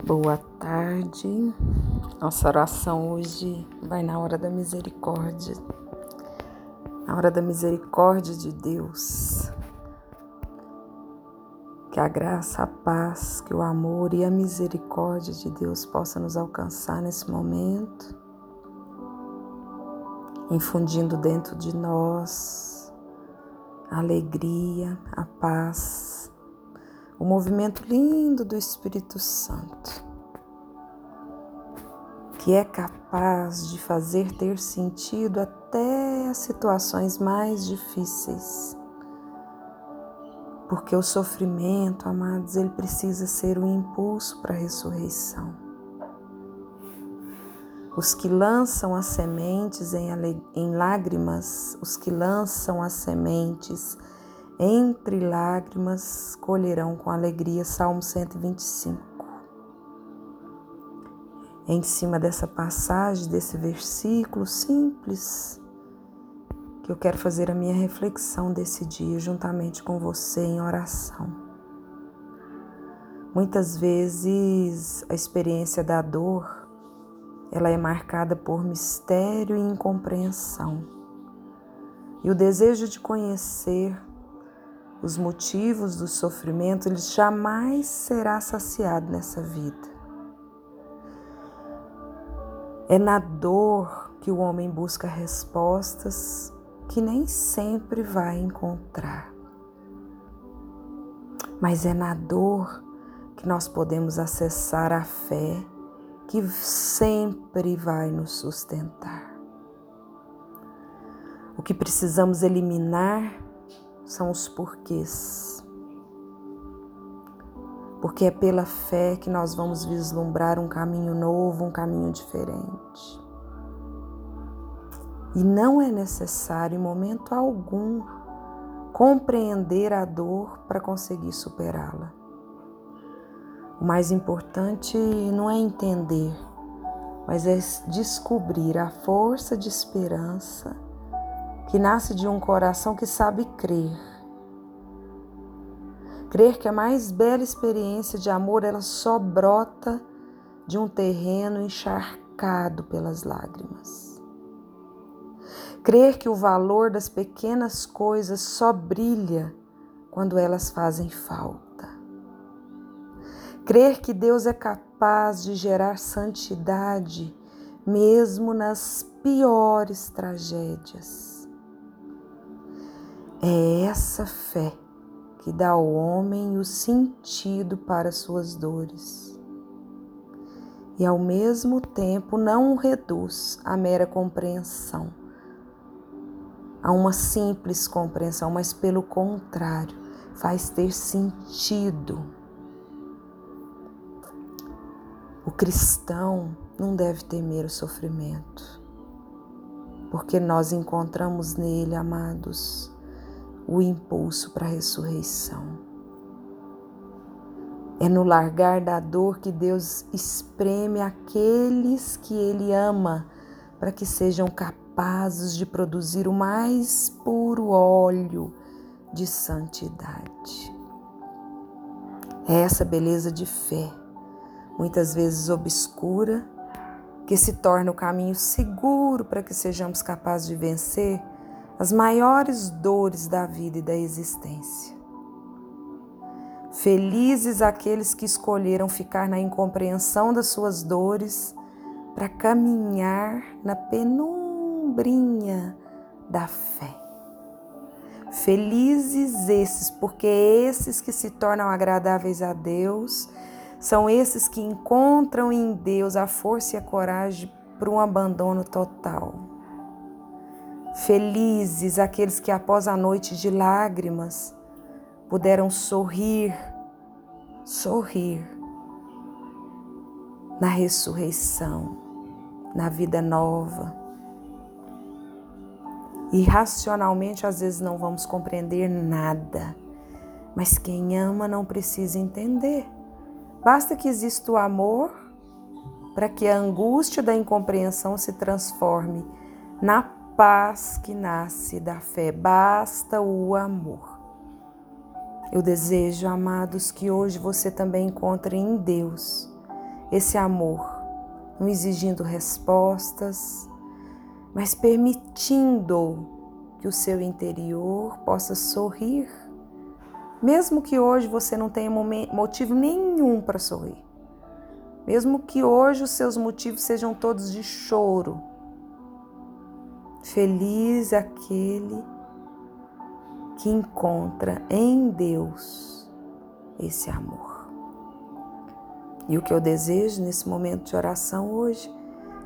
Boa tarde. Nossa oração hoje vai na hora da misericórdia. Na hora da misericórdia de Deus. Que a graça, a paz, que o amor e a misericórdia de Deus possa nos alcançar nesse momento, infundindo dentro de nós a alegria, a paz, o movimento lindo do Espírito Santo, que é capaz de fazer ter sentido até as situações mais difíceis. Porque o sofrimento, amados, ele precisa ser um impulso para a ressurreição. Os que lançam as sementes em, em lágrimas, os que lançam as sementes entre lágrimas colherão com alegria. Salmo 125. Em cima dessa passagem, desse versículo simples, que eu quero fazer a minha reflexão desse dia juntamente com você em oração. Muitas vezes a experiência da dor, ela é marcada por mistério e incompreensão. E o desejo de conhecer os motivos do sofrimento, ele jamais será saciado nessa vida. É na dor que o homem busca respostas que nem sempre vai encontrar. Mas é na dor que nós podemos acessar a fé que sempre vai nos sustentar. O que precisamos eliminar são os porquês. Porque é pela fé que nós vamos vislumbrar um caminho novo, um caminho diferente. E não é necessário, em momento algum, compreender a dor para conseguir superá-la. O mais importante não é entender, mas é descobrir a força de esperança que nasce de um coração que sabe crer. Crer que a mais bela experiência de amor ela só brota de um terreno encharcado pelas lágrimas. Crer que o valor das pequenas coisas só brilha quando elas fazem falta. Crer que Deus é capaz de gerar santidade mesmo nas piores tragédias. É essa fé que dá ao homem o sentido para suas dores e, ao mesmo tempo, não reduz a mera compreensão a uma simples compreensão, mas, pelo contrário, faz ter sentido. O cristão não deve temer o sofrimento, porque nós encontramos nele, amados, o impulso para a ressurreição. É no largar da dor que Deus espreme aqueles que Ele ama para que sejam capazes de produzir o mais puro óleo de santidade. É essa beleza de fé, muitas vezes obscura, que se torna o caminho seguro para que sejamos capazes de vencer as maiores dores da vida e da existência. Felizes aqueles que escolheram ficar na incompreensão das suas dores para caminhar na penumbrinha da fé. Felizes esses, porque esses que se tornam agradáveis a Deus são esses que encontram em Deus a força e a coragem para um abandono total. Felizes aqueles que, após a noite de lágrimas, puderam sorrir, sorrir na ressurreição, na vida nova. E racionalmente, às vezes, não vamos compreender nada, mas quem ama não precisa entender. Basta que exista o amor para que a angústia da incompreensão se transforme na paz que nasce da fé, basta o amor. Eu desejo, amados, que hoje você também encontre em Deus esse amor, não exigindo respostas, mas permitindo que o seu interior possa sorrir, mesmo que hoje você não tenha motivo nenhum para sorrir, mesmo que hoje os seus motivos sejam todos de choro. Feliz aquele que encontra em Deus esse amor. E o que eu desejo nesse momento de oração hoje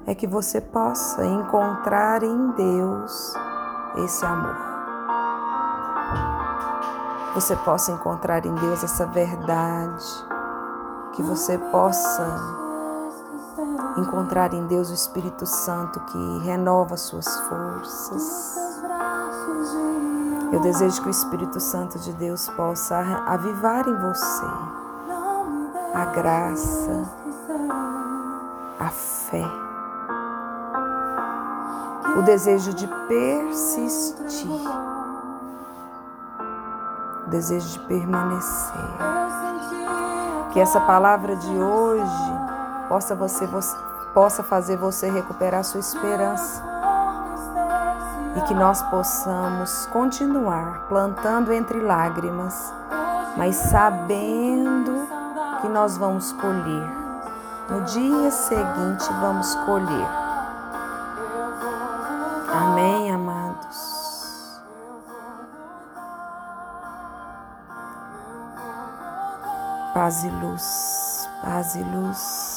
é que você possa encontrar em Deus esse amor. Você possa encontrar em Deus essa verdade, que você possa encontrar em Deus o Espírito Santo que renova suas forças. Eu desejo que o Espírito Santo de Deus possa avivar em você a graça, a fé, o desejo de persistir, o desejo de permanecer. Que essa palavra de hoje possa, você, possa fazer você recuperar sua esperança e que nós possamos continuar plantando entre lágrimas, mas sabendo que nós vamos colher. No dia seguinte, vamos colher. Amém, amados. Paz e luz, paz e luz.